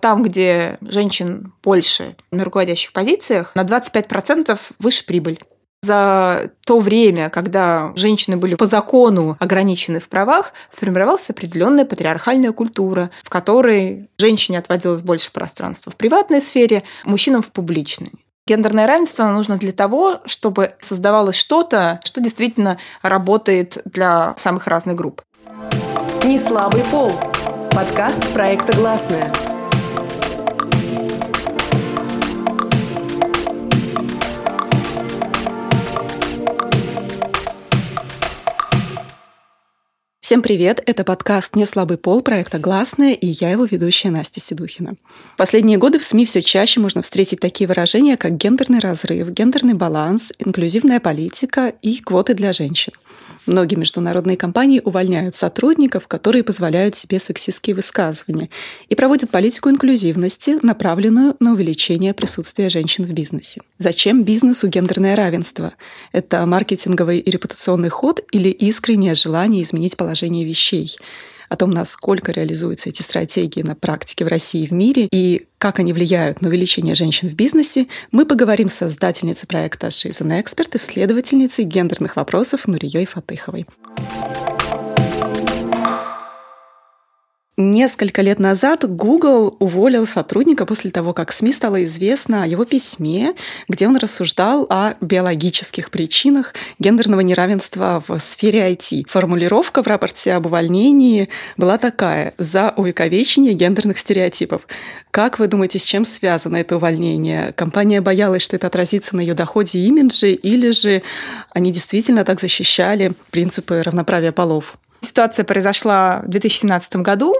Там, где женщин больше на руководящих позициях, на 25% выше прибыль. За то время, когда женщины были по закону ограничены в правах, сформировалась определенная патриархальная культура, в которой женщине отводилось больше пространства в приватной сфере, мужчинам в публичной. Гендерное равенство нужно для того, чтобы создавалось что-то, что действительно работает для самых разных групп. Не слабый пол. Подкаст проекта «Гласная». Всем привет! Это подкаст «Не слабый пол» проекта «Гласная» и я его ведущая Настя Седухина. Последние годы в СМИ все чаще можно встретить такие выражения, как гендерный разрыв, гендерный баланс, инклюзивная политика и квоты для женщин – Многие международные компании увольняют сотрудников, которые позволяют себе сексистские высказывания, и проводят политику инклюзивности, направленную на увеличение присутствия женщин в бизнесе. Зачем бизнесу гендерное равенство? Это маркетинговый и репутационный ход или искреннее желание изменить положение вещей? О том, насколько реализуются эти стратегии на практике в России и в мире, и как они влияют на увеличение женщин в бизнесе, мы поговорим с создательницей проекта «She's an Expert», исследовательницей гендерных вопросов Нурией Фатыховой. Несколько лет назад Google уволил сотрудника после того, как СМИ стало известно о его письме, где он рассуждал о биологических причинах гендерного неравенства в сфере IT. Формулировка в рапорте об увольнении была такая «за увековечение гендерных стереотипов». Как вы думаете, с чем связано это увольнение? Компания боялась, что это отразится на ее доходе и имидже, или же они действительно так защищали принципы равноправия полов? Ситуация произошла в 2017 году.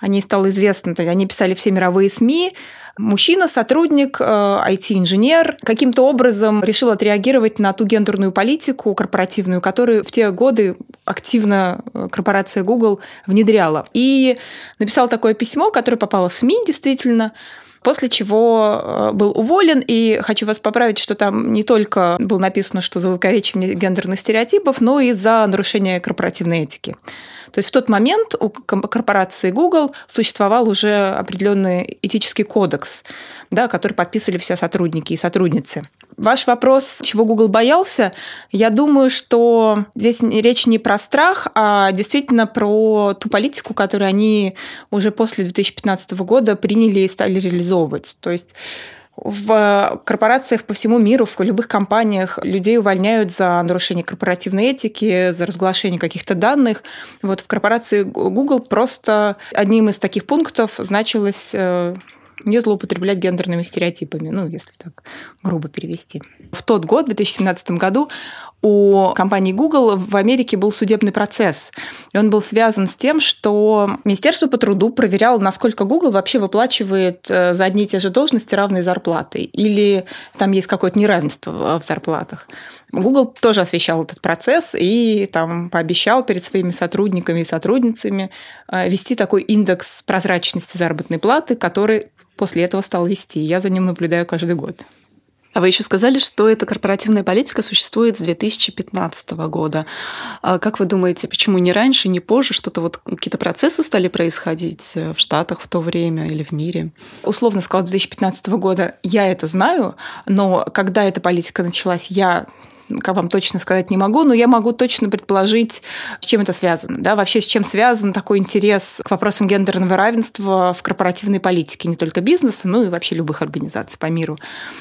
О ней стало известно, они писали все мировые СМИ. Мужчина, сотрудник, IT-инженер, э, каким-то образом решил отреагировать на ту гендерную политику корпоративную, которую в те годы активно э, корпорация Google внедряла. И написал такое письмо, которое попало в СМИ, действительно, после чего э, был уволен. И хочу вас поправить, что там не только было написано, что за увековечивание гендерных стереотипов, но и за нарушение корпоративной этики. То есть в тот момент у корпорации Google существовал уже определенный этический кодекс, да, который подписывали все сотрудники и сотрудницы. Ваш вопрос, чего Google боялся, я думаю, что здесь речь не про страх, а действительно про ту политику, которую они уже после 2015 года приняли и стали реализовывать. То есть в корпорациях по всему миру, в любых компаниях людей увольняют за нарушение корпоративной этики, за разглашение каких-то данных. Вот в корпорации Google просто одним из таких пунктов значилось э, не злоупотреблять гендерными стереотипами, ну, если так грубо перевести. В тот год, в 2017 году, у компании Google в Америке был судебный процесс. И он был связан с тем, что Министерство по труду проверяло, насколько Google вообще выплачивает э, за одни и те же должности равные зарплаты. Или там есть какое-то неравенство в зарплатах. Google тоже освещал этот процесс и там пообещал перед своими сотрудниками и сотрудницами э, вести такой индекс прозрачности заработной платы, который после этого стал вести. Я за ним наблюдаю каждый год. А вы еще сказали, что эта корпоративная политика существует с 2015 года. А как вы думаете, почему не раньше, не позже что-то вот какие-то процессы стали происходить в Штатах в то время или в мире? Условно сказала, 2015 года я это знаю, но когда эта политика началась, я как вам точно сказать не могу, но я могу точно предположить, с чем это связано. Да? Вообще, с чем связан такой интерес к вопросам гендерного равенства в корпоративной политике, не только бизнеса, но и вообще любых организаций по миру.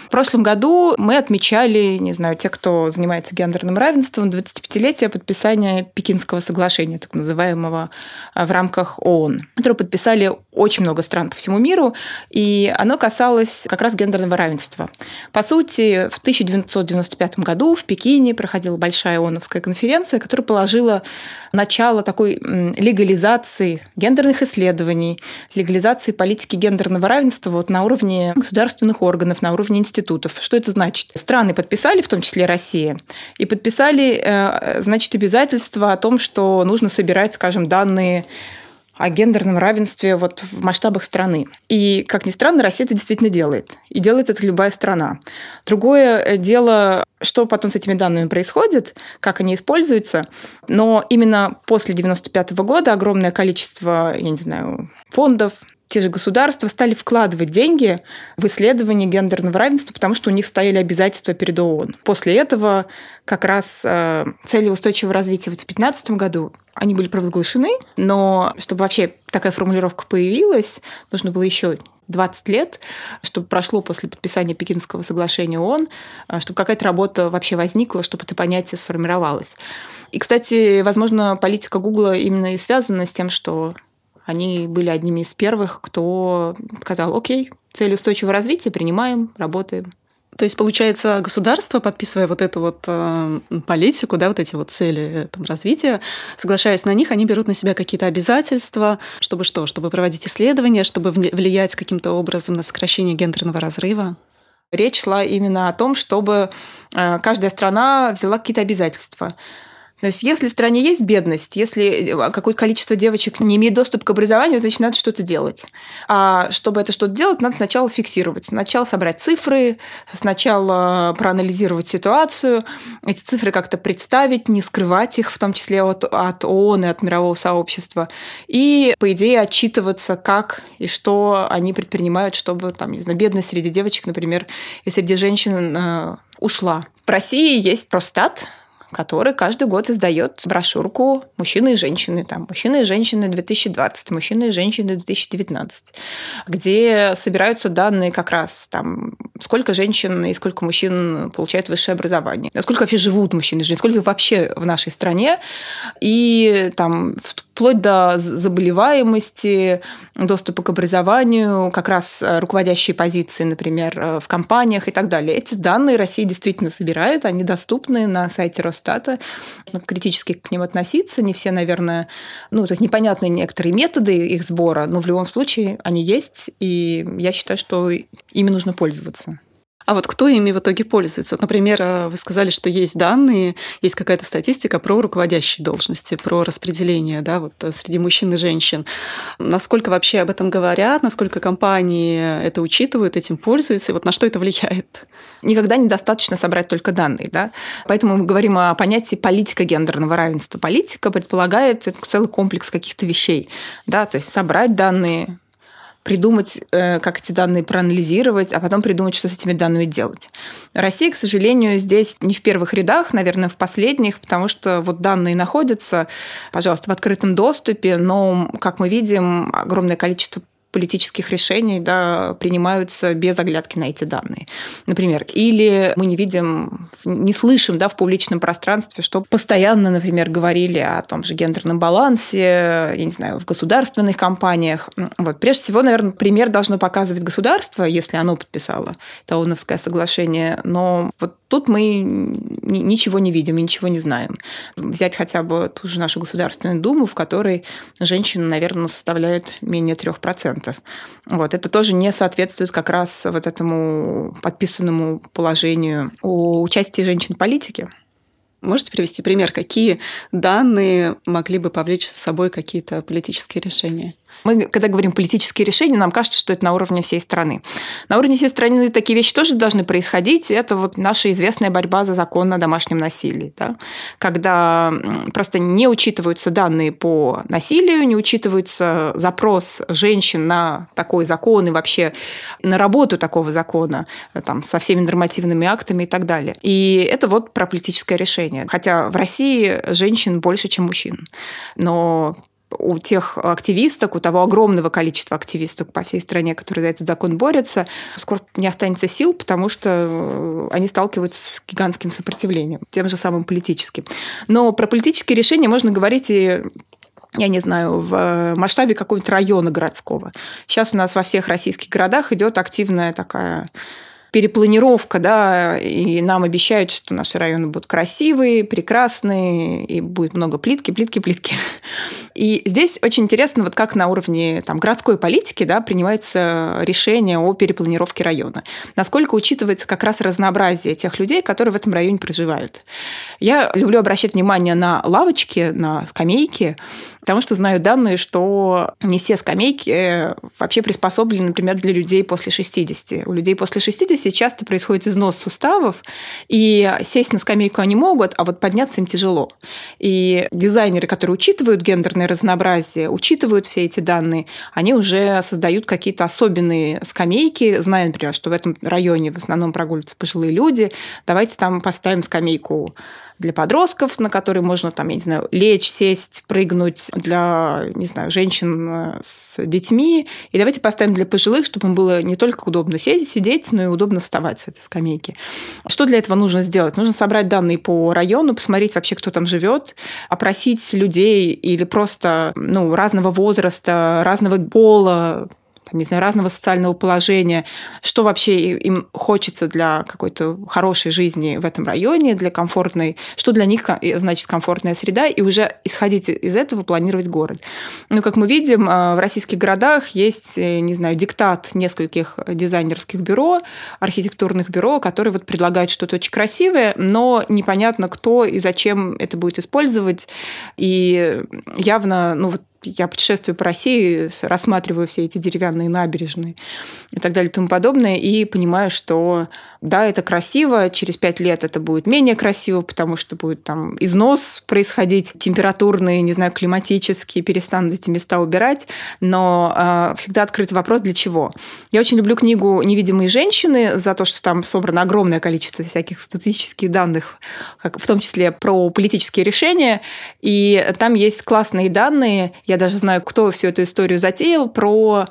В прошлом году мы отмечали, не знаю, те, кто занимается гендерным равенством, 25-летие подписания Пекинского соглашения, так называемого, а, в рамках ООН, которое подписали очень много стран по всему миру, и оно касалось как раз гендерного равенства. По сути, в 1995 году в Пекине Пекине проходила большая ООНовская конференция, которая положила начало такой легализации гендерных исследований, легализации политики гендерного равенства вот на уровне государственных органов, на уровне институтов. Что это значит? Страны подписали, в том числе Россия, и подписали, э, значит, обязательства о том, что нужно собирать, скажем, данные о гендерном равенстве вот в масштабах страны. И, как ни странно, Россия это действительно делает. И делает это любая страна. Другое э, дело, что потом с этими данными происходит, как они используются. Но именно после 1995 года огромное количество, я не знаю, фондов, те же государства стали вкладывать деньги в исследование гендерного равенства, потому что у них стояли обязательства перед ООН. После этого как раз э, цели устойчивого развития вот в 2015 году они были провозглашены, но чтобы вообще такая формулировка появилась, нужно было еще 20 лет, чтобы прошло после подписания Пекинского соглашения ООН, э, чтобы какая-то работа вообще возникла, чтобы это понятие сформировалось. И, кстати, возможно, политика Гугла именно и связана с тем, что они были одними из первых, кто сказал, окей, цель устойчивого развития, принимаем, работаем. То есть, получается, государство, подписывая вот эту вот э, политику, да, вот эти вот цели там, развития, соглашаясь на них, они берут на себя какие-то обязательства, чтобы что? Чтобы проводить исследования, чтобы влиять каким-то образом на сокращение гендерного разрыва? Речь шла именно о том, чтобы э, каждая страна взяла какие-то обязательства. То есть, если в стране есть бедность, если э, какое-то количество девочек не имеет доступ к образованию, значит, надо что-то делать. А чтобы это что-то делать, надо сначала фиксировать. Сначала собрать цифры, сначала проанализировать ситуацию, эти цифры как-то представить, не скрывать их, в том числе от, от ООН и от мирового сообщества. И, по идее, отчитываться, как и что они предпринимают, чтобы, там, не знаю, бедность среди девочек, например, и среди женщин э, ушла. В России есть Простат, который каждый год издает брошюрку «Мужчины и женщины», там, «Мужчины и женщины 2020», «Мужчины и женщины 2019», где собираются данные как раз там, сколько женщин и сколько мужчин получают высшее образование, насколько вообще живут мужчины и женщины, сколько вообще в нашей стране, и там вплоть до заболеваемости, доступа к образованию, как раз э, руководящие позиции, например, э, в компаниях и так далее. Эти данные Россия действительно собирает, они доступны на сайте Росстата. Критически к ним относиться, не все, наверное, ну, то есть непонятны некоторые методы их сбора, но в любом случае они есть, и я считаю, что ими нужно пользоваться. А вот кто ими в итоге пользуется? Вот, например, э, вы сказали, что есть данные, есть какая-то статистика про руководящие должности, про распределение да, вот, э, среди мужчин и женщин. Насколько вообще об этом говорят, насколько компании это учитывают, этим пользуются, и вот на что это влияет? Никогда недостаточно собрать только данные. Да? Поэтому мы говорим о понятии политика гендерного равенства. Политика предполагает целый комплекс каких-то вещей. Да? То есть собрать данные, придумать, э, как эти данные проанализировать, а потом придумать, что с этими данными делать. Россия, к сожалению, здесь не в первых рядах, наверное, в последних, потому что вот данные находятся, пожалуйста, в открытом доступе, но, как мы видим, огромное количество политических решений да, принимаются без оглядки на эти данные. Например, или мы не видим, не слышим да, в публичном пространстве, что постоянно, например, говорили о том же гендерном балансе, я не знаю, в государственных компаниях. Вот. Прежде всего, наверное, пример должно показывать государство, если оно подписало Тауновское соглашение, но вот тут мы ничего не видим ничего не знаем. Взять хотя бы ту же нашу Государственную Думу, в которой женщины, наверное, составляют менее 3%. 100%. Вот. Это тоже не соответствует как раз вот этому подписанному положению о участии женщин в политике. Можете привести пример, какие данные могли бы повлечь за собой какие-то политические решения? Мы, когда говорим политические решения, нам кажется, что это на уровне всей страны. На уровне всей страны такие вещи тоже должны происходить. Это вот наша известная борьба за закон о домашнем насилии. Да? Когда просто не учитываются данные по насилию, не учитывается запрос женщин на такой закон и вообще на работу такого закона там, со всеми нормативными актами и так далее. И это вот про политическое решение. Хотя в России женщин больше, чем мужчин. Но у тех активисток, у того огромного количества активисток по всей стране, которые за этот закон борются, скоро не останется сил, потому что э, они сталкиваются с гигантским сопротивлением, тем же самым политическим. Но про политические решения можно говорить и я не знаю, в масштабе какого-нибудь района городского. Сейчас у нас во всех российских городах идет активная такая перепланировка, да, и нам обещают, что наши районы будут красивые, прекрасные, и будет много плитки, плитки, плитки. И здесь очень интересно, вот как на уровне там, городской политики да, принимается решение о перепланировке района. Насколько учитывается как раз разнообразие тех людей, которые в этом районе проживают. Я люблю обращать внимание на лавочки, на скамейки, потому что знаю данные, что не все скамейки вообще приспособлены, например, для людей после 60. У людей после 60 офисе часто происходит износ суставов, и сесть на скамейку они могут, а вот подняться им тяжело. И дизайнеры, которые учитывают гендерное разнообразие, учитывают все эти данные, они уже создают какие-то особенные скамейки, зная, например, что в этом районе в основном прогуливаются пожилые люди, давайте там поставим скамейку для подростков, на которые можно там, я не знаю, лечь, сесть, прыгнуть для, не знаю, женщин э, с детьми. И давайте поставим для пожилых, чтобы им было не только удобно сидеть, но и удобно вставать с этой скамейки. Что для этого нужно сделать? Нужно собрать данные по району, посмотреть вообще, кто там живет, опросить людей или просто ну, разного возраста, разного пола, там, не знаю, разного социального положения, что вообще им хочется для какой-то хорошей жизни в этом районе, для комфортной, что для них значит комфортная среда, и уже исходить из этого планировать город. Ну, как мы видим, э, в российских городах есть, э, не знаю, диктат нескольких дизайнерских бюро, архитектурных бюро, которые вот предлагают что-то очень красивое, но непонятно, кто и зачем это будет использовать. И явно, ну, вот я путешествую по России, рассматриваю все эти деревянные набережные и так далее и тому подобное, и понимаю, что да, это красиво, через пять лет это будет менее красиво, потому что будет там износ происходить, температурные, не знаю, климатические, перестанут эти места убирать, но э, всегда открыт вопрос, для чего. Я очень люблю книгу «Невидимые женщины» за то, что там собрано огромное количество всяких статистических данных, как, в том числе про политические решения, и там есть классные данные, я даже знаю, кто всю эту историю затеял, про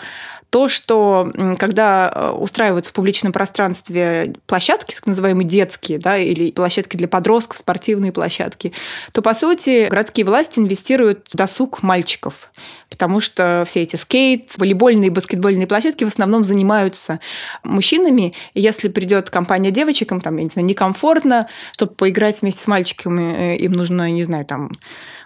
то, что когда э, устраиваются в публичном пространстве площадки, так называемые детские, да, или площадки для подростков, спортивные площадки, то, по сути, городские власти инвестируют в досуг мальчиков, потому что все эти скейт, волейбольные и баскетбольные площадки в основном занимаются мужчинами, и если придет компания девочек, им там, я не знаю, некомфортно, чтобы поиграть вместе с мальчиками, э, им нужно, не знаю, там,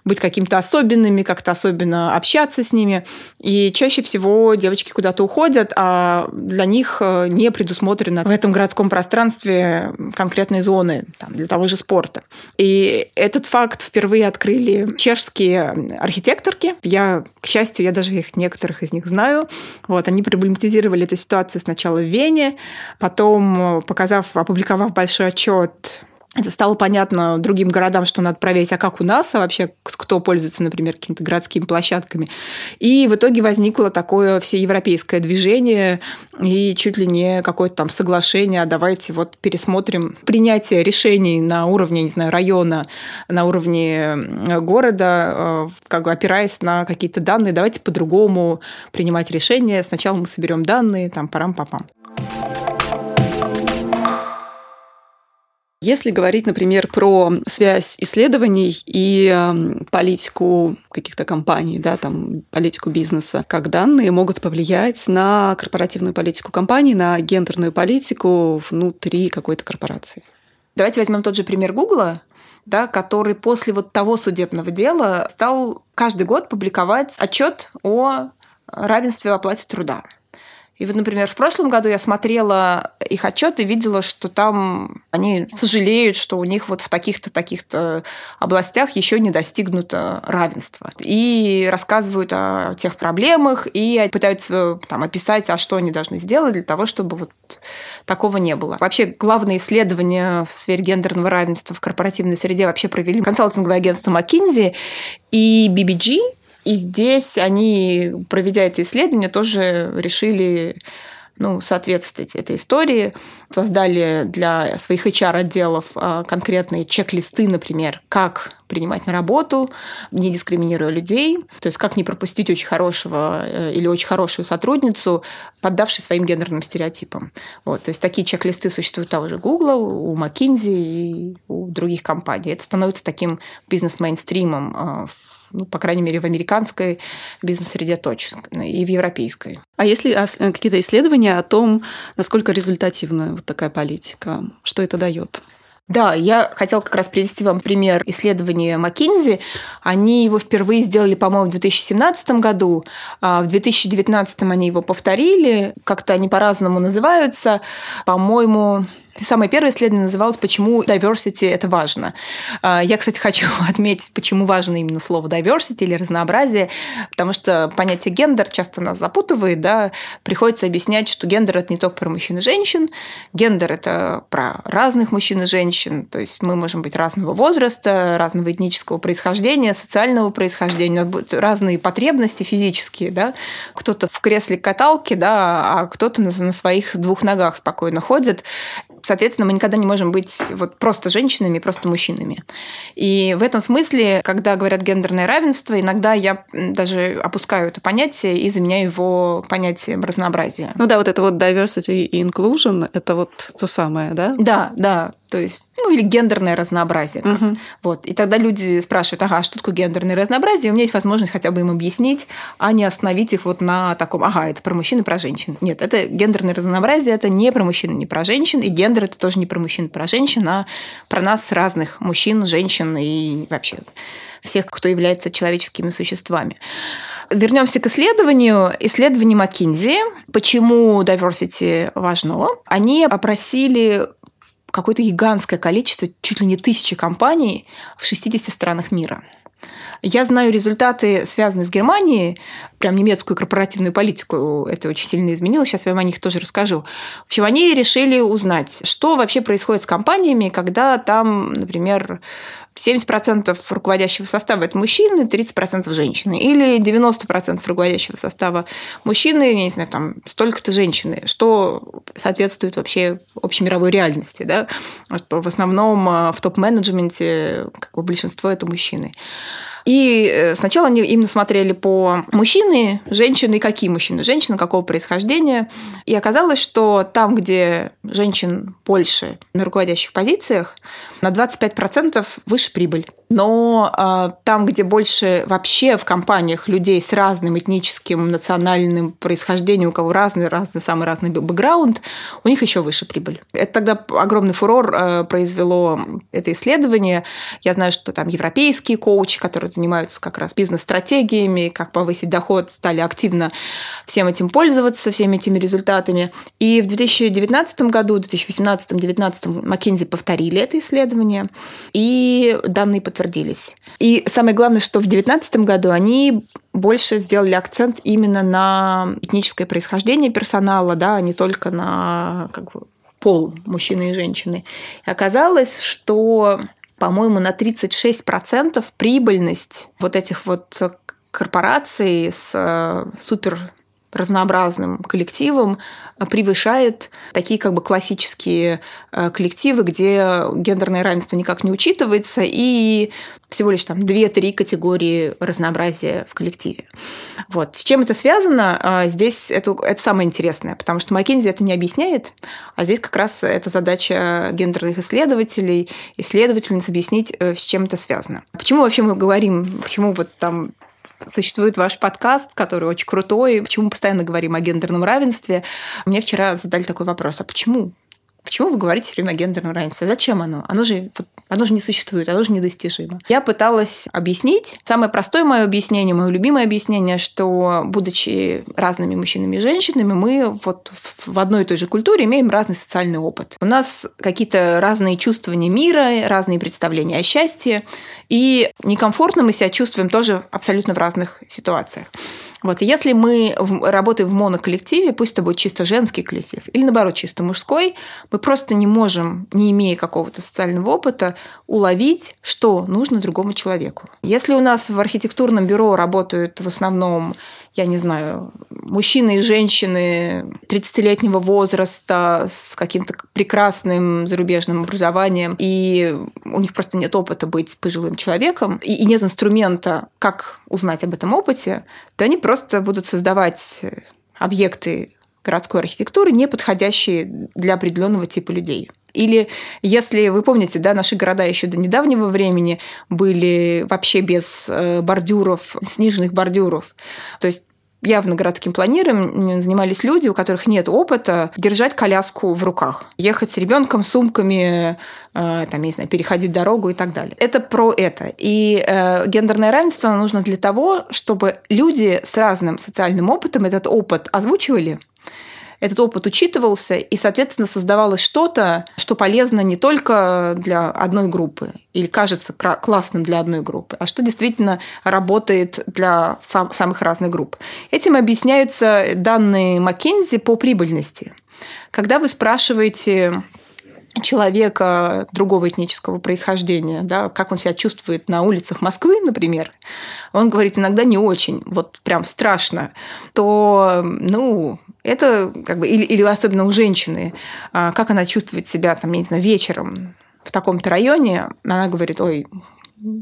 быть какими-то особенными, как-то особенно общаться с ними. И чаще всего девочки куда-то уходят, а для них э, не предусмотрено в этом городском пространстве конкретные зоны там, для того же спорта. И этот факт впервые открыли чешские архитекторки. Я, к счастью, я даже их некоторых из них знаю. Вот, они проблематизировали эту ситуацию сначала в Вене, потом, э, показав, опубликовав большой отчет это стало понятно другим городам, что надо проверить, а как у нас, а вообще кто пользуется, например, какими-то городскими площадками. И в итоге возникло такое всеевропейское движение и чуть ли не какое-то там соглашение, а давайте вот пересмотрим принятие решений на уровне, не знаю, района, на уровне города, э, как бы опираясь на какие-то данные, давайте по-другому принимать решения. Сначала мы соберем данные, там, парам-папам. Если говорить, например, про связь исследований и э, политику каких-то компаний, да, там, политику бизнеса, как данные могут повлиять на корпоративную политику компании, на гендерную политику внутри какой-то корпорации? Давайте возьмем тот же пример Гугла, да, который после вот того судебного дела стал каждый год публиковать отчет о равенстве в оплате труда. И вот, например, в прошлом году я смотрела их отчет и видела, что там они сожалеют, что у них вот в таких-то, таких-то областях еще не достигнуто равенства. И рассказывают о тех проблемах, и пытаются там, описать, а что они должны сделать для того, чтобы вот такого не было. Вообще, главные исследования в сфере гендерного равенства в корпоративной среде вообще провели консалтинговое агентство McKinsey и BBG, и здесь они, проведя это исследование, тоже решили ну, соответствовать этой истории. Создали для своих HR-отделов а, конкретные чек-листы, например, как принимать на работу, не дискриминируя людей, то есть как не пропустить очень хорошего э, или очень хорошую сотрудницу, поддавшись своим гендерным стереотипам. Вот, то есть такие чек-листы существуют у того же Google, у McKinsey и у других компаний. Это становится таким бизнес-мейнстримом а, в ну, по крайней мере, в американской бизнес-среде точно, и в европейской. А если э, какие-то исследования о том, насколько результативна вот такая политика, что это дает? Да, я хотела как раз привести вам пример исследования McKinsey. Они его впервые сделали, по-моему, в 2017 году. А в 2019 они его повторили. Как-то они по-разному называются. По-моему, Самое первое исследование называлось «Почему diversity – это важно?». А, я, кстати, хочу отметить, почему важно именно слово diversity или разнообразие, потому что понятие гендер часто нас запутывает, да, приходится объяснять, что гендер – это не только про мужчин и женщин, гендер – это про разных мужчин и женщин, то есть мы можем быть разного возраста, разного этнического происхождения, социального происхождения, разные потребности физические, да, кто-то в кресле каталки, да, а кто-то на своих двух ногах спокойно ходит, соответственно, мы никогда не можем быть вот просто женщинами, просто мужчинами. И в этом смысле, когда говорят гендерное равенство, иногда я даже опускаю это понятие и заменяю его понятием разнообразия. Ну да, вот это вот diversity и inclusion, это вот то самое, да? Да, да то есть, ну, или гендерное разнообразие. Угу. Вот. И тогда люди спрашивают, ага, а что такое гендерное разнообразие? У меня есть возможность хотя бы им объяснить, а не остановить их вот на таком, ага, это про мужчин и про женщин. Нет, это гендерное разнообразие, это не про мужчин и не про женщин, и гендер это тоже не про мужчин и про женщин, а про нас разных мужчин, женщин и вообще всех, кто является человеческими существами. Вернемся к исследованию. Исследование Маккинзи. Почему diversity важно? Они опросили какое-то гигантское количество, чуть ли не тысячи компаний в 60 странах мира. Я знаю результаты, связанные с Германией, прям немецкую корпоративную политику это очень сильно изменило, сейчас я вам о них тоже расскажу. В общем, они решили узнать, что вообще происходит с компаниями, когда там, например, 70% руководящего состава – это мужчины, 30% – женщины. Или 90% руководящего состава мужчины, я не знаю, там столько-то женщины, что соответствует вообще общемировой реальности. Да? Что в основном э, в топ-менеджменте как бы большинство – это мужчины. И э, сначала они именно смотрели по мужчины, женщины, какие мужчины, женщины, какого происхождения. И оказалось, что там, где женщин больше на руководящих позициях, на 25% выше прибыль. Но э, там, где больше вообще в компаниях людей с разным этническим, национальным происхождением, у кого разный, разный, самый разный бэкграунд, у них еще выше прибыль. Это тогда огромный фурор э, произвело это исследование. Я знаю, что там европейские коучи, которые занимаются как раз бизнес-стратегиями, как повысить доход, стали активно всем этим пользоваться, всеми этими результатами. И в 2019 году, 2018-2019 McKinsey повторили это исследование, и данные подтвердили подтвердились. И самое главное, что в 2019 году они больше сделали акцент именно на этническое происхождение персонала, да, а не только на как бы, пол мужчины и женщины. И оказалось, что, по-моему, на 36% прибыльность вот этих вот корпораций с э, супер разнообразным коллективом превышает такие как бы классические э, коллективы, где гендерное равенство никак не учитывается, и всего лишь там 2-3 категории разнообразия в коллективе. Вот. С чем это связано? А, здесь это, это самое интересное, потому что Маккензи это не объясняет, а здесь как раз это задача гендерных исследователей, исследовательниц объяснить, э, с чем это связано. Почему вообще мы говорим, почему вот там существует ваш подкаст, который очень крутой. Почему мы постоянно говорим о гендерном равенстве? Мне вчера задали такой вопрос, а почему? Почему вы говорите все время о гендерном равенстве? Зачем оно? Оно же, оно же не существует, оно же недостижимо. Я пыталась объяснить. Самое простое мое объяснение, мое любимое объяснение, что, будучи разными мужчинами и женщинами, мы вот в одной и той же культуре имеем разный социальный опыт. У нас какие-то разные чувствования мира, разные представления о счастье, и некомфортно мы себя чувствуем тоже абсолютно в разных ситуациях. Вот, и если мы работаем в моноколлективе, пусть это будет чисто женский коллектив, или наоборот чисто мужской, мы просто не можем, не имея какого-то социального опыта, уловить, что нужно другому человеку. Если у нас в архитектурном бюро работают в основном я не знаю, мужчины и женщины 30-летнего возраста с каким-то прекрасным зарубежным образованием, и у них просто нет опыта быть пожилым человеком, и нет инструмента, как узнать об этом опыте, то они просто будут создавать объекты городской архитектуры, не подходящие для определенного типа людей. Или если вы помните, да, наши города еще до недавнего времени были вообще без э, бордюров, сниженных бордюров. То есть явно городским планированием занимались люди, у которых нет опыта держать коляску в руках, ехать с ребенком, сумками, э, там, я не знаю, переходить дорогу и так далее. Это про это. И э, гендерное равенство нужно для того, чтобы люди с разным социальным опытом этот опыт озвучивали, этот опыт учитывался, и, соответственно, создавалось что-то, что полезно не только для одной группы или кажется классным для одной группы, а что действительно работает для сам, самых разных групп. Этим объясняются данные Маккензи по прибыльности. Когда вы спрашиваете человека другого этнического происхождения, да, как он себя чувствует на улицах Москвы, например, он говорит иногда не очень, вот прям страшно, то, ну, это как бы, или, или особенно у женщины, а, как она чувствует себя, там, я не знаю, вечером в таком-то районе, она говорит, ой,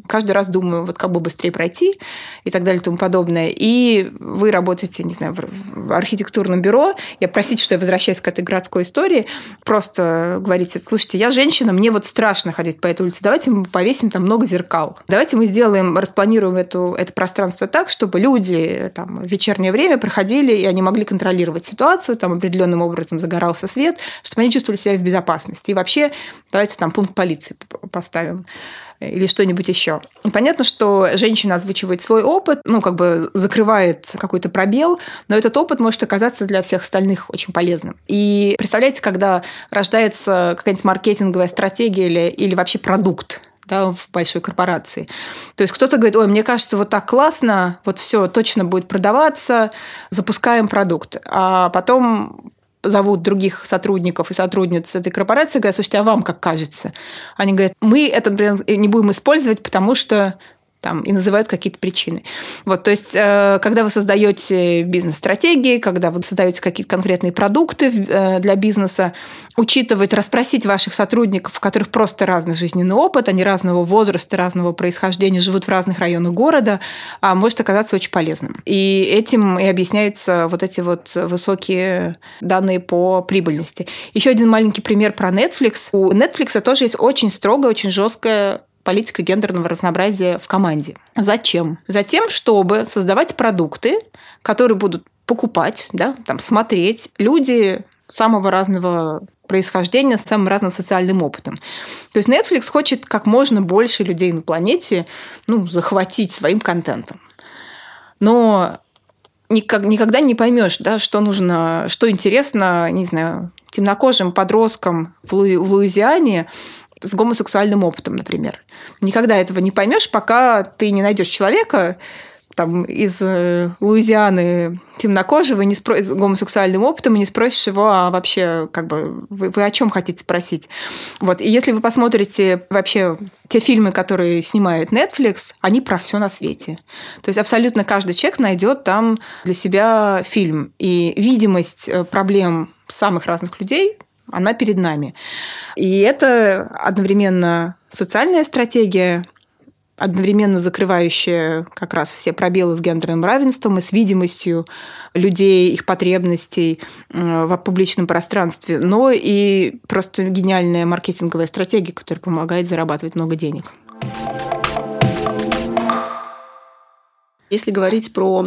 каждый раз думаю, вот как бы быстрее пройти и так далее и тому подобное. И вы работаете, не знаю, в архитектурном бюро, я простите, что я возвращаюсь к этой городской истории, просто говорите, слушайте, я женщина, мне вот страшно ходить по этой улице, давайте мы повесим там много зеркал. Давайте мы сделаем, распланируем эту, это пространство так, чтобы люди там, в вечернее время проходили, и они могли контролировать ситуацию, там определенным образом загорался свет, чтобы они чувствовали себя в безопасности. И вообще, давайте там пункт полиции поставим или что-нибудь еще. Понятно, что женщина озвучивает свой опыт, ну, как бы закрывает какой-то пробел, но этот опыт может оказаться для всех остальных очень полезным. И представляете, когда рождается какая-нибудь маркетинговая стратегия или, или вообще продукт, да, в большой корпорации. То есть кто-то говорит, ой, мне кажется, вот так классно, вот все точно будет продаваться, запускаем продукт. А потом зовут других сотрудников и сотрудниц этой корпорации, говорят, слушайте, а вам как кажется? Они говорят, мы это не будем использовать, потому что там, и называют какие-то причины. Вот, то есть, э, когда вы создаете бизнес-стратегии, когда вы создаете какие-то конкретные продукты э, для бизнеса, учитывать, расспросить ваших сотрудников, у которых просто разный жизненный опыт, они разного возраста, разного происхождения, живут в разных районах города, а может оказаться очень полезным. И этим и объясняются вот эти вот высокие данные по прибыльности. Еще один маленький пример про Netflix. У Netflix тоже есть очень строгая, очень жесткая политика гендерного разнообразия в команде. Зачем? Затем, чтобы создавать продукты, которые будут покупать, да, там, смотреть люди самого разного происхождения, с самым разным социальным опытом. То есть Netflix хочет как можно больше людей на планете ну, захватить своим контентом. Но никогда не поймешь, да, что нужно, что интересно, не знаю, темнокожим подросткам в, Лу- в Луизиане с гомосексуальным опытом, например. Никогда этого не поймешь, пока ты не найдешь человека, там, из э, Луизианы темнокожего не спро... с гомосексуальным опытом и не спросишь его, а вообще, как бы, вы, вы о чем хотите спросить? Вот. И если вы посмотрите вообще те фильмы, которые снимает Netflix, они про все на свете. То есть абсолютно каждый человек найдет там для себя фильм. И видимость э, проблем самых разных людей она перед нами. И это одновременно социальная стратегия, одновременно закрывающая как раз все пробелы с гендерным равенством и с видимостью людей, их потребностей э, в публичном пространстве, но и просто гениальная маркетинговая стратегия, которая помогает зарабатывать много денег. Если говорить про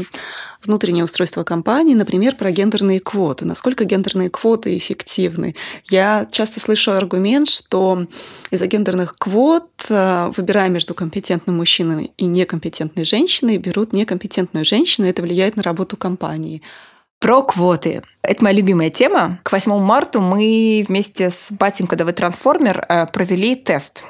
внутреннее устройство компании, например, про гендерные квоты. Насколько гендерные квоты эффективны? Я часто слышу аргумент, что из-за гендерных квот, э, выбирая между компетентным мужчиной и некомпетентной женщиной, берут некомпетентную женщину, и это влияет на работу компании. Про квоты. Это моя любимая тема. К 8 марта мы вместе с Батенько ДВ Трансформер э, провели тест.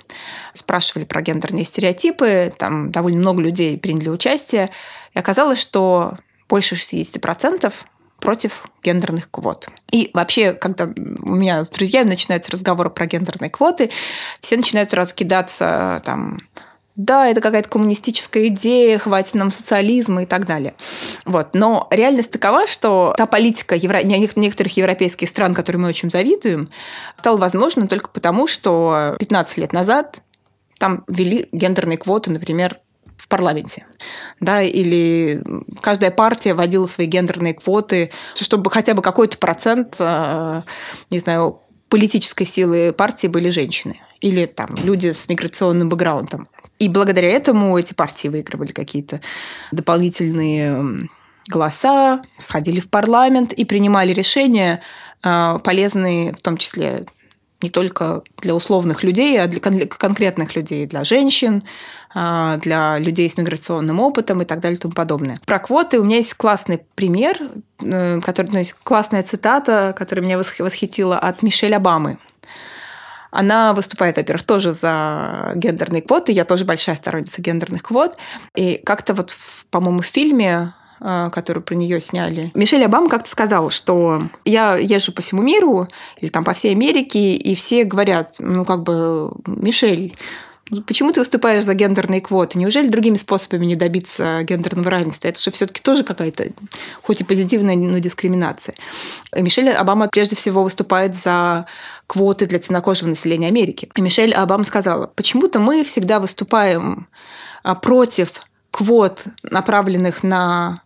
Спрашивали про гендерные стереотипы, там довольно много людей приняли участие. И оказалось, что больше 60% против гендерных квот. И вообще, когда у меня с друзьями начинаются разговоры про гендерные квоты, все начинают сразу кидаться там да, это какая-то коммунистическая идея, хватит нам социализма и так далее. Вот. Но реальность такова, что та политика евро... некоторых европейских стран, которым мы очень завидуем, стала возможна только потому, что 15 лет назад там ввели гендерные квоты, например, в парламенте. Да, или каждая партия вводила свои гендерные квоты, чтобы хотя бы какой-то процент, э, не знаю, политической силы партии были женщины или там люди с миграционным бэкграундом. И благодаря этому эти партии выигрывали какие-то дополнительные голоса, входили в парламент и принимали решения, э, полезные в том числе не только для условных людей, а для конкретных людей, для женщин, а, для людей с миграционным опытом и так далее и тому подобное. Про квоты у меня есть классный пример, э, который, ну, есть классная цитата, которая меня восхитила от Мишель Обамы. Она выступает, во-первых, тоже за гендерные квоты. Я тоже большая сторонница гендерных квот. И как-то вот, по-моему, в фильме э, которую про нее сняли. Мишель Обама как-то сказал, что я езжу по всему миру или там по всей Америке, и все говорят, ну как бы, Мишель, Почему ты выступаешь за гендерные квоты? Неужели другими способами не добиться гендерного равенства? Это же все-таки тоже какая-то, хоть и позитивная, но дискриминация. Мишель Обама прежде всего выступает за квоты для темнокожего населения Америки. И Мишель Обама сказала, почему-то мы всегда выступаем а, против квот, направленных на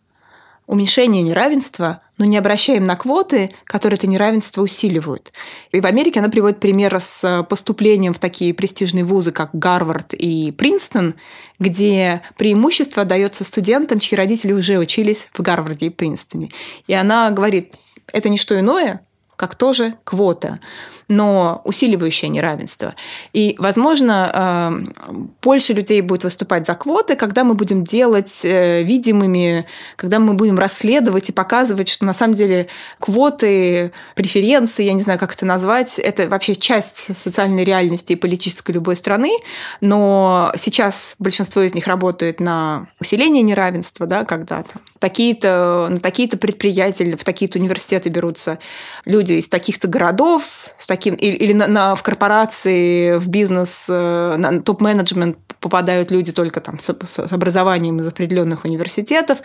уменьшение неравенства, но не обращаем на квоты, которые это неравенство усиливают. И в Америке она приводит пример с поступлением в такие престижные вузы, как Гарвард и Принстон, где преимущество дается студентам, чьи родители уже учились в Гарварде и Принстоне. И она говорит, это не что иное, как тоже квота но усиливающее неравенство. И, возможно, э, больше людей будет выступать за квоты, когда мы будем делать э, видимыми, когда мы будем расследовать и показывать, что на самом деле квоты, преференции, я не знаю, как это назвать, это вообще часть социальной реальности и политической любой страны, но сейчас большинство из них работает на усиление неравенства, да, когда там, такие-то, на такие-то предприятия, в такие-то университеты берутся люди из таких-то городов, с таким, или, или на, на, в корпорации, в бизнес, э, на топ-менеджмент попадают люди только там с, с образованием из определенных университетов,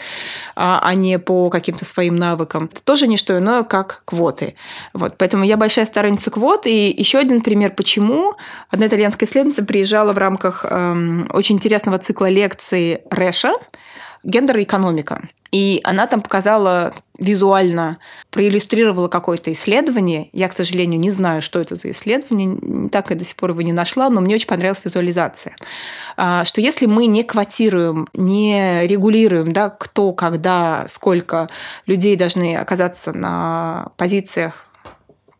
а, а не по каким-то своим навыкам. Это тоже не что иное, как квоты. Вот, поэтому я большая сторонница квот. И еще один пример, почему. Одна итальянская исследовательница приезжала в рамках эм, очень интересного цикла лекций Реша «Гендер и экономика». И она там показала визуально, проиллюстрировала какое-то исследование. Я, к сожалению, не знаю, что это за исследование, так и до сих пор его не нашла, но мне очень понравилась визуализация. А, что если мы не квотируем, не регулируем, да, кто, когда, сколько людей должны оказаться на позициях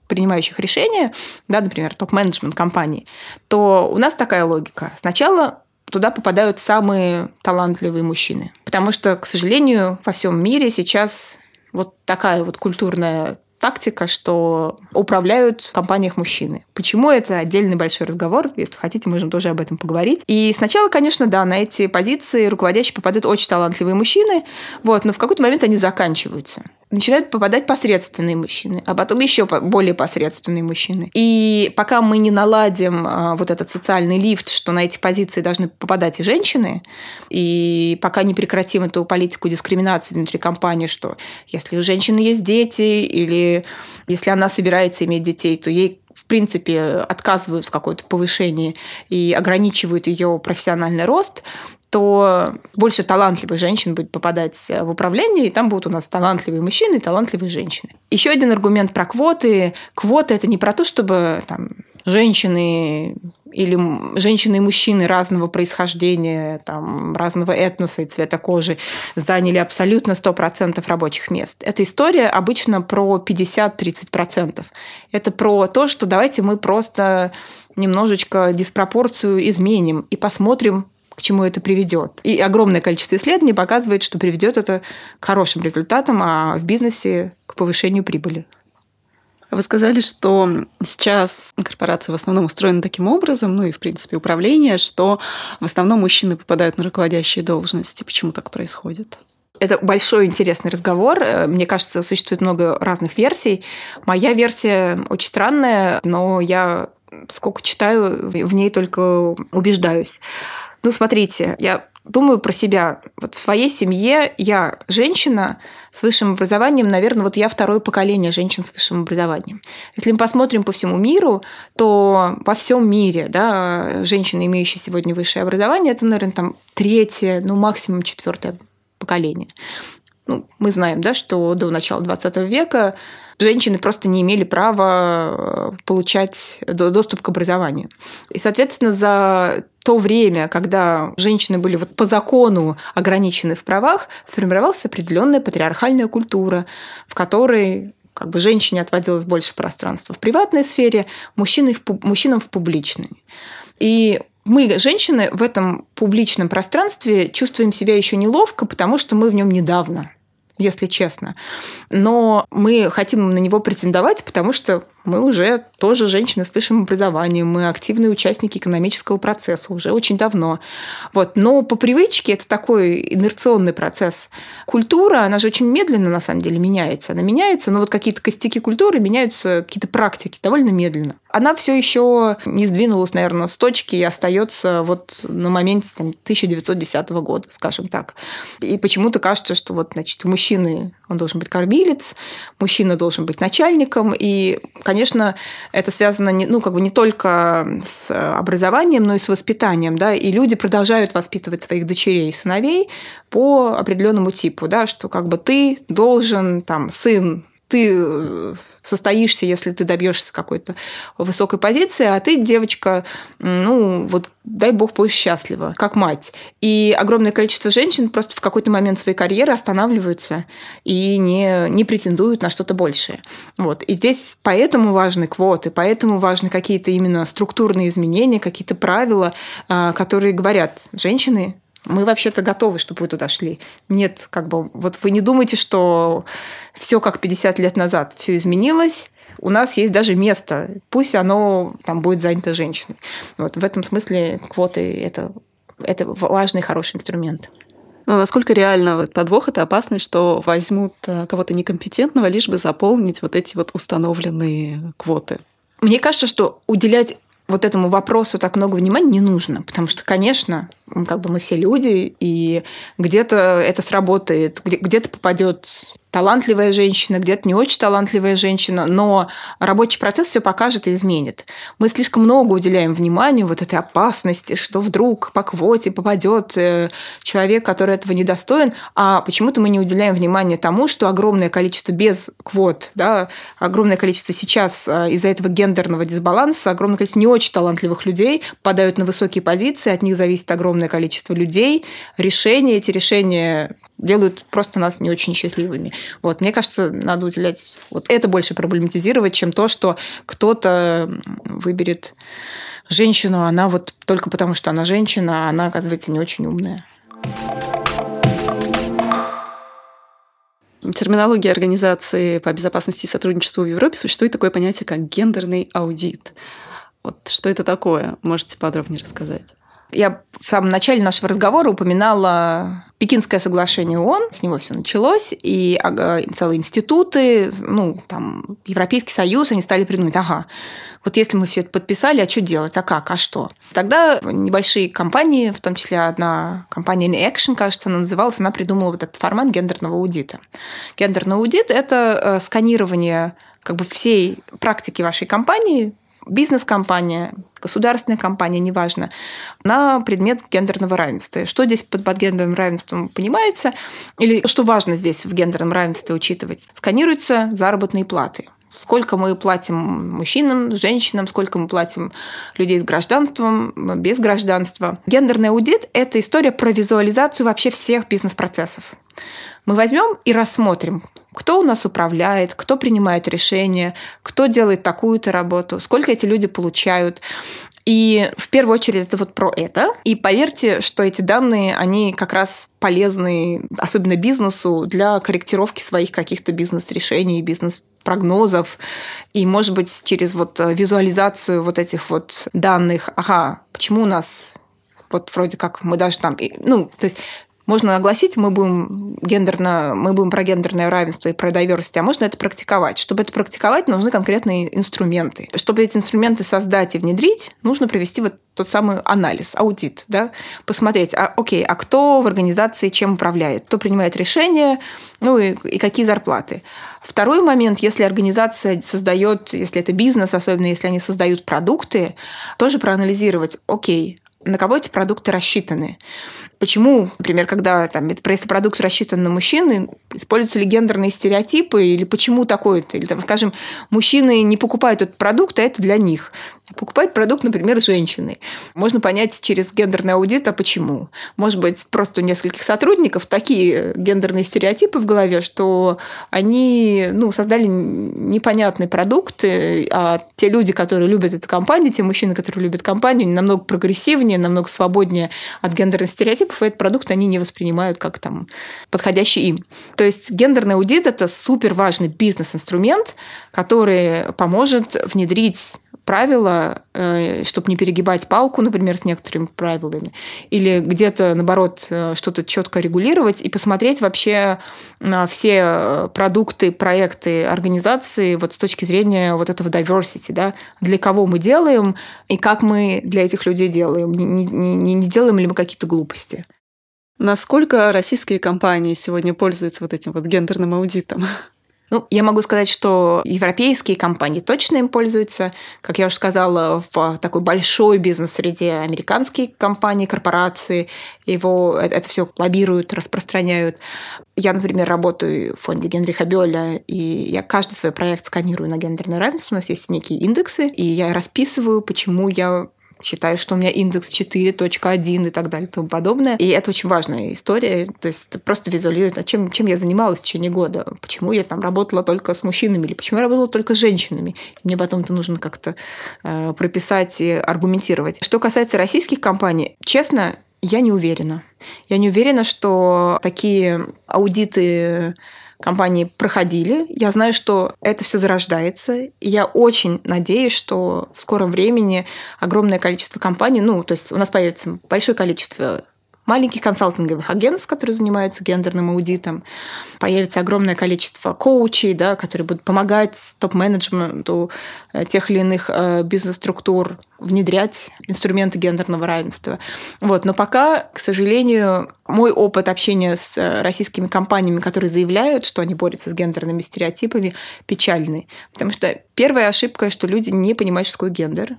принимающих решения, да, например, топ-менеджмент компании, то у нас такая логика. Сначала туда попадают самые талантливые мужчины. Потому что, к сожалению, во всем мире сейчас вот такая вот культурная тактика, что управляют в компаниях мужчины. Почему это отдельный большой разговор? Если хотите, можем тоже об этом поговорить. И сначала, конечно, да, на эти позиции руководящие попадают очень талантливые мужчины, вот, но в какой-то момент они заканчиваются начинают попадать посредственные мужчины, а потом еще более посредственные мужчины. И пока мы не наладим а, вот этот социальный лифт, что на эти позиции должны попадать и женщины, и пока не прекратим эту политику дискриминации внутри компании, что если у женщины есть дети, или если она собирается иметь детей, то ей в принципе, отказывают в какое-то повышении и ограничивают ее профессиональный рост, то больше талантливых женщин будет попадать в управление, и там будут у нас талантливые мужчины и талантливые женщины. Еще один аргумент про квоты. Квоты – это не про то, чтобы там, женщины или женщины и мужчины разного происхождения, там, разного этноса и цвета кожи заняли абсолютно 100% рабочих мест. Эта история обычно про 50-30%. Это про то, что давайте мы просто немножечко диспропорцию изменим и посмотрим, к чему это приведет. И огромное количество исследований показывает, что приведет это к хорошим результатам, а в бизнесе к повышению прибыли. Вы сказали, что сейчас корпорации в основном устроены таким образом, ну и, в принципе, управление, что в основном мужчины попадают на руководящие должности. Почему так происходит? Это большой интересный разговор. Мне кажется, существует много разных версий. Моя версия очень странная, но я сколько читаю, в ней только убеждаюсь. Ну, смотрите, я думаю про себя. Вот в своей семье я женщина с высшим образованием, наверное, вот я второе поколение женщин с высшим образованием. Если мы посмотрим по всему миру, то во всем мире да, женщины, имеющие сегодня высшее образование, это, наверное, там третье, ну, максимум четвертое поколение. Ну, мы знаем, да, что до начала 20 века женщины просто не имели права э, получать доступ к образованию. И, соответственно, за то время, когда женщины были вот по закону ограничены в правах, сформировалась определенная патриархальная культура, в которой как бы женщине отводилось больше пространства в приватной сфере, мужчине в, мужчинам в публичной. И мы, женщины, в этом публичном пространстве чувствуем себя еще неловко, потому что мы в нем недавно если честно. Но мы хотим на него претендовать, потому что мы уже тоже женщины с высшим образованием, мы активные участники экономического процесса уже очень давно. Вот. Но по привычке это такой инерционный процесс. Культура, она же очень медленно на самом деле меняется. Она меняется, но вот какие-то костяки культуры меняются, какие-то практики довольно медленно. Она все еще не сдвинулась, наверное, с точки и остается вот на моменте там, 1910 года, скажем так. И почему-то кажется, что вот, значит, мужчины он должен быть кормилец, мужчина должен быть начальником, и, конечно, это связано не, ну, как бы не только с образованием, но и с воспитанием, да, и люди продолжают воспитывать своих дочерей и сыновей по определенному типу, да, что как бы ты должен, там, сын ты э, состоишься, если ты добьешься какой-то высокой позиции, а ты, девочка, ну, вот дай бог, пусть счастлива, как мать. И огромное количество женщин просто в какой-то момент своей карьеры останавливаются и не, не претендуют на что-то большее. Вот. И здесь поэтому важны квоты, поэтому важны какие-то именно структурные изменения, какие-то правила, а, которые говорят, женщины мы вообще-то готовы, чтобы вы туда шли. Нет, как бы, вот вы не думайте, что все как 50 лет назад, все изменилось, у нас есть даже место, пусть оно там будет занято женщиной. Вот в этом смысле квоты это, это важный, хороший инструмент. Но насколько реально подвох это опасность, что возьмут э, кого-то некомпетентного, лишь бы заполнить вот эти вот установленные квоты? Мне кажется, что уделять вот этому вопросу так много внимания не нужно, потому что, конечно, как бы мы все люди, и где-то это сработает, где-то попадет талантливая женщина, где-то не очень талантливая женщина, но рабочий процесс все покажет и изменит. Мы слишком много уделяем вниманию вот этой опасности, что вдруг по квоте попадет э, человек, который этого недостоин, а почему-то мы не уделяем внимания тому, что огромное количество без квот, да, огромное количество сейчас э, из-за этого гендерного дисбаланса, огромное количество не очень талантливых людей падают на высокие позиции, от них зависит огромное количество людей, решения, эти решения делают просто нас не очень счастливыми. Вот, мне кажется, надо уделять вот это больше проблематизировать, чем то, что кто-то выберет женщину, она вот только потому, что она женщина, а она, оказывается, не очень умная. В терминологии Организации по безопасности и сотрудничеству в Европе существует такое понятие, как гендерный аудит. Вот что это такое? Можете подробнее рассказать? Я в самом начале нашего разговора упоминала Пекинское соглашение ООН, с него все началось, и целые институты, ну, там, Европейский Союз, они стали придумать, ага, вот если мы все это подписали, а что делать, а как, а что? Тогда небольшие компании, в том числе одна компания Action, кажется, она называлась, она придумала вот этот формат гендерного аудита. Гендерный аудит – это э, сканирование как бы всей практики вашей компании, бизнес-компания, государственная компания, неважно, на предмет гендерного равенства. Что здесь под, под гендерным равенством понимается? Или что важно здесь в гендерном равенстве учитывать? Сканируются заработные платы. Сколько мы платим мужчинам, женщинам, сколько мы платим людей с гражданством, без гражданства. Гендерный аудит – это история про визуализацию вообще всех бизнес-процессов. Мы возьмем и рассмотрим, кто у нас управляет, кто принимает решения, кто делает такую-то работу, сколько эти люди получают. И в первую очередь это вот про это. И поверьте, что эти данные, они как раз полезны, особенно бизнесу, для корректировки своих каких-то бизнес-решений, бизнес-прогнозов. И, может быть, через вот визуализацию вот этих вот данных, ага, почему у нас вот вроде как мы даже там, ну, то есть можно огласить, мы будем гендерно, мы будем про гендерное равенство и про diversity, а можно это практиковать. Чтобы это практиковать, нужны конкретные инструменты. Чтобы эти инструменты создать и внедрить, нужно провести вот тот самый анализ, аудит, да, посмотреть, а, окей, а кто в организации чем управляет, кто принимает решения, ну и, и какие зарплаты. Второй момент, если организация создает, если это бизнес, особенно если они создают продукты, тоже проанализировать, окей, на кого эти продукты рассчитаны. Почему, например, когда там, если продукт рассчитан на мужчины, используются ли гендерные стереотипы, или почему такое-то? Или, там, скажем, мужчины не покупают этот продукт, а это для них. Покупает продукт, например, женщины. Можно понять через гендерный аудит, а почему. Может быть, просто у нескольких сотрудников такие гендерные стереотипы в голове, что они ну, создали непонятный продукт, а те люди, которые любят эту компанию, те мужчины, которые любят компанию, намного прогрессивнее, намного свободнее от гендерных стереотипов, и этот продукт они не воспринимают как там подходящий им. То есть гендерный аудит – это супер важный бизнес-инструмент, который поможет внедрить правила, э, чтобы не перегибать палку, например, с некоторыми правилами, или где-то, наоборот, э, что-то четко регулировать и посмотреть вообще на все продукты, проекты организации вот с точки зрения вот этого diversity, да, для кого мы делаем и как мы для этих людей делаем, не, не, не делаем ли мы какие-то глупости. Насколько российские компании сегодня пользуются вот этим вот гендерным аудитом? Ну, я могу сказать, что европейские компании точно им пользуются. Как я уже сказала, в такой большой бизнес-среде американские компании, корпорации его это все лоббируют, распространяют. Я, например, работаю в фонде Генриха Бёля, и я каждый свой проект сканирую на гендерное равенство. У нас есть некие индексы, и я расписываю, почему я считаю, что у меня индекс 4.1 и так далее и тому подобное. И это очень важная история. То есть просто визуализировать, а чем, чем я занималась в течение года. Почему я там работала только с мужчинами или почему я работала только с женщинами. Мне потом это нужно как-то э, прописать и аргументировать. Что касается российских компаний, честно, я не уверена. Я не уверена, что такие аудиты компании проходили. Я знаю, что это все зарождается. И я очень надеюсь, что в скором времени огромное количество компаний, ну, то есть у нас появится большое количество маленьких консалтинговых агентств, которые занимаются гендерным аудитом. Появится огромное количество коучей, да, которые будут помогать топ-менеджменту э, тех или иных э, бизнес-структур внедрять инструменты гендерного равенства. Вот. Но пока, к сожалению, мой опыт общения с э, российскими компаниями, которые заявляют, что они борются с гендерными стереотипами, печальный. Потому что первая ошибка, что люди не понимают, что такое гендер,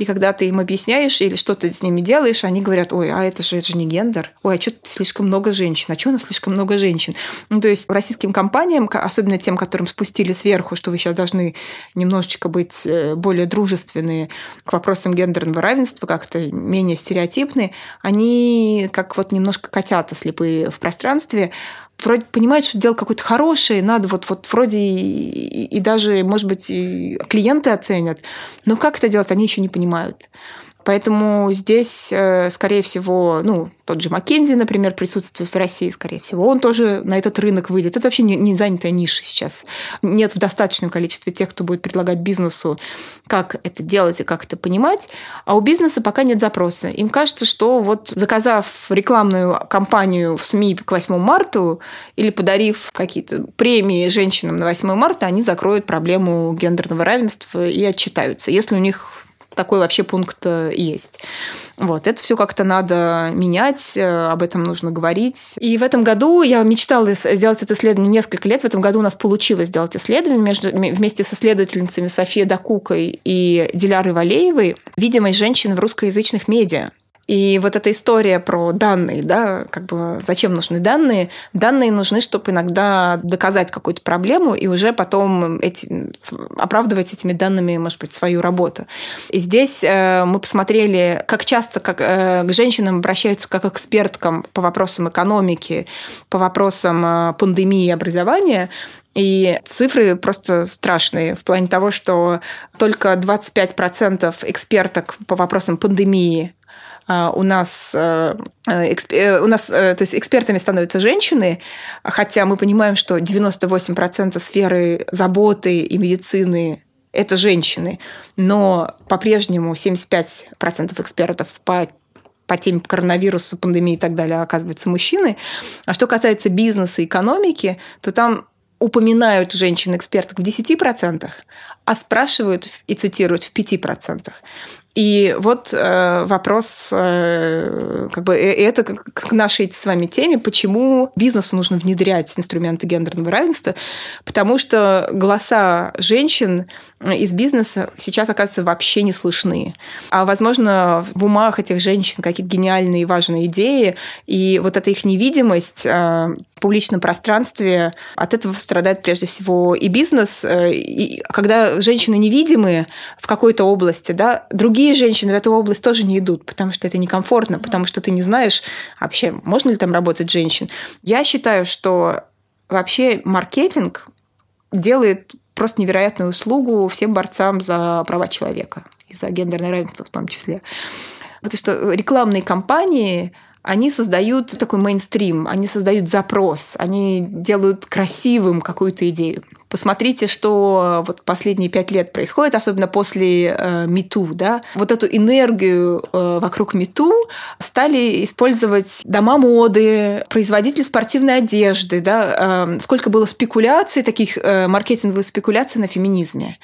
и когда ты им объясняешь или что ты с ними делаешь, они говорят, ой, а это же, это же не гендер. Ой, а что слишком много женщин? А что у нас слишком много женщин? Ну, то есть российским компаниям, особенно тем, которым спустили сверху, что вы сейчас должны немножечко быть э, более дружественные к вопросам гендерного равенства, как-то менее стереотипные, они как вот немножко котята слепые в пространстве, вроде понимают, что дело какое-то хорошее, надо вот, вот вроде и, и даже, может быть, и клиенты оценят, но как это делать, они еще не понимают. Поэтому здесь, э, скорее всего, ну, тот же Маккензи, например, присутствует в России, скорее всего, он тоже на этот рынок выйдет. Это вообще не, не занятая ниша сейчас. Нет в достаточном количестве тех, кто будет предлагать бизнесу, как это делать и как это понимать. А у бизнеса пока нет запроса. Им кажется, что вот заказав рекламную кампанию в СМИ к 8 марта или подарив какие-то премии женщинам на 8 марта, они закроют проблему гендерного равенства и отчитаются. Если у них такой вообще пункт э, есть. Вот, это все как-то надо менять, э, об этом нужно говорить. И в этом году я мечтала сделать это исследование несколько лет. В этом году у нас получилось сделать исследование между, вместе с исследовательницами Софией Дакукой и Дилярой Валеевой «Видимость женщин в русскоязычных медиа». И вот эта история про данные, да, как бы зачем нужны данные? Данные нужны, чтобы иногда доказать какую-то проблему и уже потом эти, оправдывать этими данными, может быть, свою работу. И здесь э, мы посмотрели, как часто как, э, к женщинам обращаются как эксперткам по вопросам экономики, по вопросам э, пандемии и образования. И цифры просто страшные в плане того, что только 25% эксперток по вопросам пандемии у нас, э, э, э, у нас то есть экспертами становятся женщины, хотя мы понимаем, что 98% сферы заботы и медицины это женщины, но по-прежнему 75% экспертов по по теме коронавируса, пандемии и так далее оказываются мужчины. А что касается бизнеса и экономики, то там упоминают женщин-эксперток в 10%, а спрашивают и цитируют в 5%. И вот э, вопрос, э, как бы э, это к нашей с вами теме, почему бизнесу нужно внедрять инструменты гендерного равенства, потому что голоса женщин из бизнеса сейчас, оказывается, вообще не слышны. А, возможно, в умах этих женщин какие-то гениальные и важные идеи, и вот эта их невидимость э, в публичном пространстве, от этого страдает прежде всего и бизнес. Э, и когда женщины невидимые в какой-то области, да, другие женщины в эту область тоже не идут, потому что это некомфортно, потому что ты не знаешь вообще, можно ли там работать женщин. Я считаю, что вообще маркетинг делает просто невероятную услугу всем борцам за права человека и за гендерное равенство в том числе. Потому что рекламные кампании они создают такой мейнстрим, они создают запрос, они делают красивым какую-то идею. Посмотрите, что вот последние пять лет происходит, особенно после э, МИТУ. Да? Вот эту энергию э, вокруг МИТУ стали использовать дома моды, производители спортивной одежды. Да? Э, сколько было спекуляций, таких э, маркетинговых спекуляций на феминизме.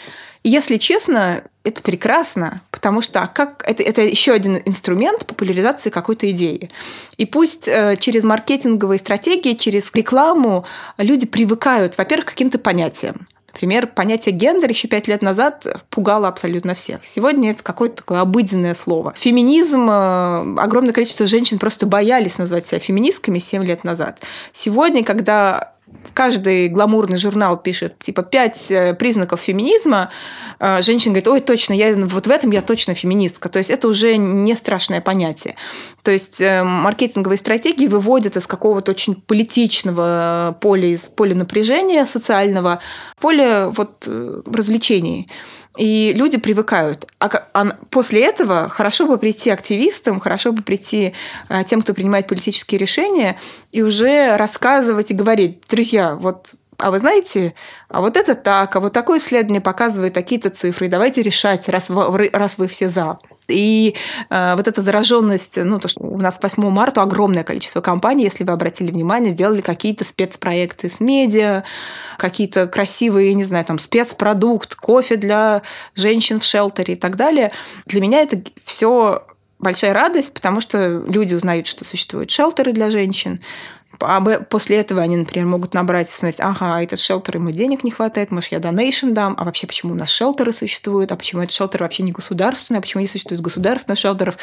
Если честно, это прекрасно, потому что а как это, это еще один инструмент популяризации какой-то идеи. И пусть э, через маркетинговые стратегии, через рекламу люди привыкают, во-первых, к каким-то понятиям. Например, понятие гендер еще пять лет назад пугало абсолютно всех. Сегодня это какое-то такое обыденное слово. Феминизм, э, огромное количество женщин просто боялись назвать себя феминистками 7 лет назад. Сегодня, когда каждый гламурный журнал пишет, типа, пять э, признаков феминизма, э, женщина говорит, ой, точно, я вот в этом я точно феминистка. То есть это уже не страшное понятие. То есть э, маркетинговые стратегии выводят из какого-то очень политичного поля, из поля напряжения социального, поля вот развлечений. И люди привыкают. А, а после этого хорошо бы прийти активистам, хорошо бы прийти а, тем, кто принимает политические решения, и уже рассказывать и говорить, друзья, вот а вы знаете, а вот это так, а вот такое исследование показывает такие-то цифры, давайте решать, раз вы, раз вы все за. И э, вот эта зараженность, ну, то, что у нас к 8 марта огромное количество компаний, если вы обратили внимание, сделали какие-то спецпроекты с медиа, какие-то красивые, не знаю, там, спецпродукт, кофе для женщин в шелтере и так далее. Для меня это все большая радость, потому что люди узнают, что существуют шелтеры для женщин, после этого они, например, могут набрать и смотреть, ага, этот шелтер, ему денег не хватает, может, я донейшн дам, а вообще почему у нас шелтеры существуют, а почему этот шелтер вообще не государственный, а почему не существует государственных шелтеров.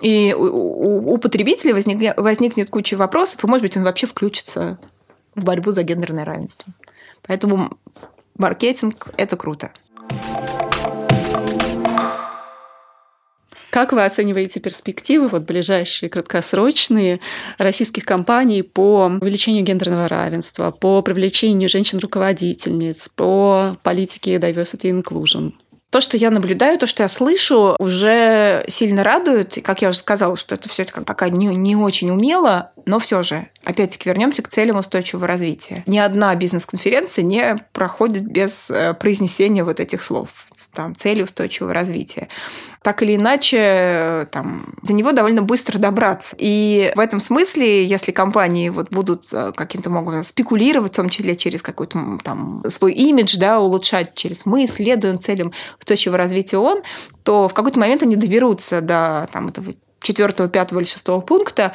И у, у, у потребителя возник, возникнет куча вопросов, и, может быть, он вообще включится в борьбу за гендерное равенство. Поэтому маркетинг – это круто. Как вы оцениваете перспективы, вот ближайшие краткосрочные российских компаний по увеличению гендерного равенства, по привлечению женщин-руководительниц, по политике diversity inclusion? То, что я наблюдаю, то, что я слышу, уже сильно радует. И, как я уже сказала, что это все это пока не, не очень умело, но все же, опять-таки, вернемся к целям устойчивого развития. Ни одна бизнес-конференция не проходит без э, произнесения вот этих слов. Там, цели устойчивого развития. Так или иначе, там, до него довольно быстро добраться. И в этом смысле, если компании вот будут э, каким-то образом спекулировать, в том числе через какой-то там свой имидж, да, улучшать через мы следуем целям устойчивого развития ООН, то в какой-то момент они доберутся до там, этого четвертого, пятого или шестого пункта,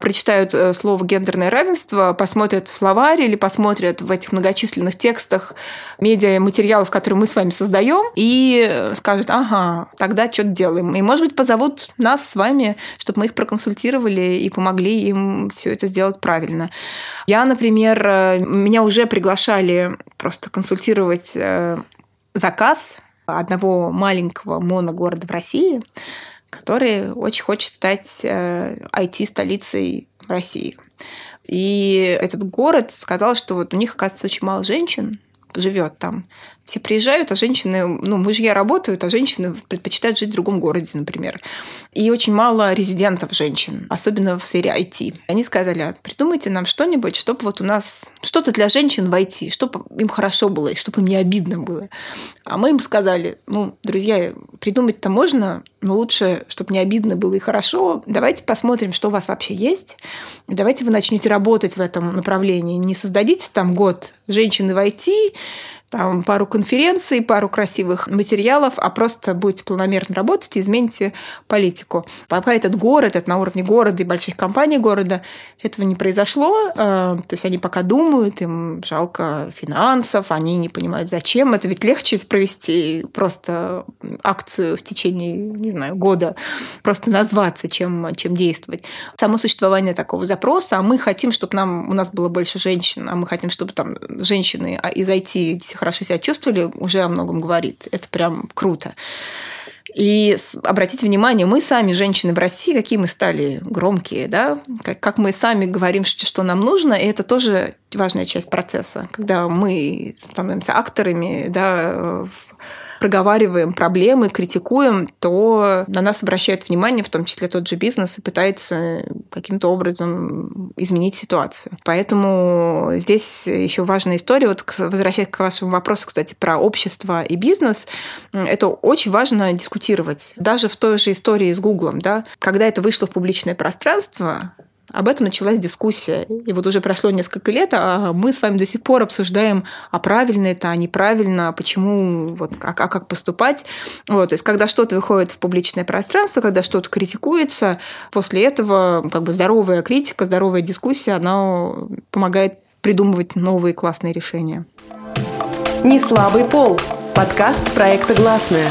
прочитают э, слово «гендерное равенство», посмотрят в словарь или посмотрят в этих многочисленных текстах медиа материалов, которые мы с вами создаем, и э, скажут, ага, тогда что-то делаем. И, может быть, позовут нас с вами, чтобы мы их проконсультировали и помогли им все это сделать правильно. Я, например, э, меня уже приглашали просто консультировать заказ одного маленького моногорода в России, который очень хочет стать IT-столицей э, России. И этот город сказал, что вот у них, оказывается, очень мало женщин, живет там. Все приезжают, а женщины, ну, мужья работают, а женщины предпочитают жить в другом городе, например. И очень мало резидентов женщин, особенно в сфере IT. Они сказали, «А придумайте нам что-нибудь, чтобы вот у нас что-то для женщин в IT, чтобы им хорошо было, и чтобы им не обидно было. А мы им сказали, ну, друзья, придумать-то можно, но лучше, чтобы не обидно было и хорошо, давайте посмотрим, что у вас вообще есть. Давайте вы начнете работать в этом направлении. Не создадите там год женщины в IT, там пару конференций, пару красивых материалов, а просто будете планомерно работать и измените политику. Пока этот город, это на уровне города и больших компаний города, этого не произошло. Э, то есть они пока думают, им жалко финансов, они не понимают, зачем. Это ведь легче провести просто акцию в течение, не знаю, года, просто назваться, чем, чем действовать. Само существование такого запроса, а мы хотим, чтобы нам, у нас было больше женщин, а мы хотим, чтобы там женщины из IT хорошо себя чувствовали, уже о многом говорит. Это прям круто. И обратите внимание, мы сами, женщины в России, какие мы стали громкие, да, как, мы сами говорим, что, что нам нужно, и это тоже важная часть процесса, когда мы становимся акторами, да, проговариваем проблемы, критикуем, то на нас обращают внимание, в том числе тот же бизнес, и пытается каким-то образом изменить ситуацию. Поэтому здесь еще важная история, вот возвращаясь к вашему вопросу, кстати, про общество и бизнес, это очень важно дискутировать. Даже в той же истории с Гуглом, да, когда это вышло в публичное пространство, об этом началась дискуссия. И вот уже прошло несколько лет, а мы с вами до сих пор обсуждаем, а правильно это, а неправильно, почему, вот, а, а как поступать. Вот, то есть, когда что-то выходит в публичное пространство, когда что-то критикуется, после этого как бы здоровая критика, здоровая дискуссия, она помогает придумывать новые классные решения. Не слабый пол. Подкаст проекта «Гласная».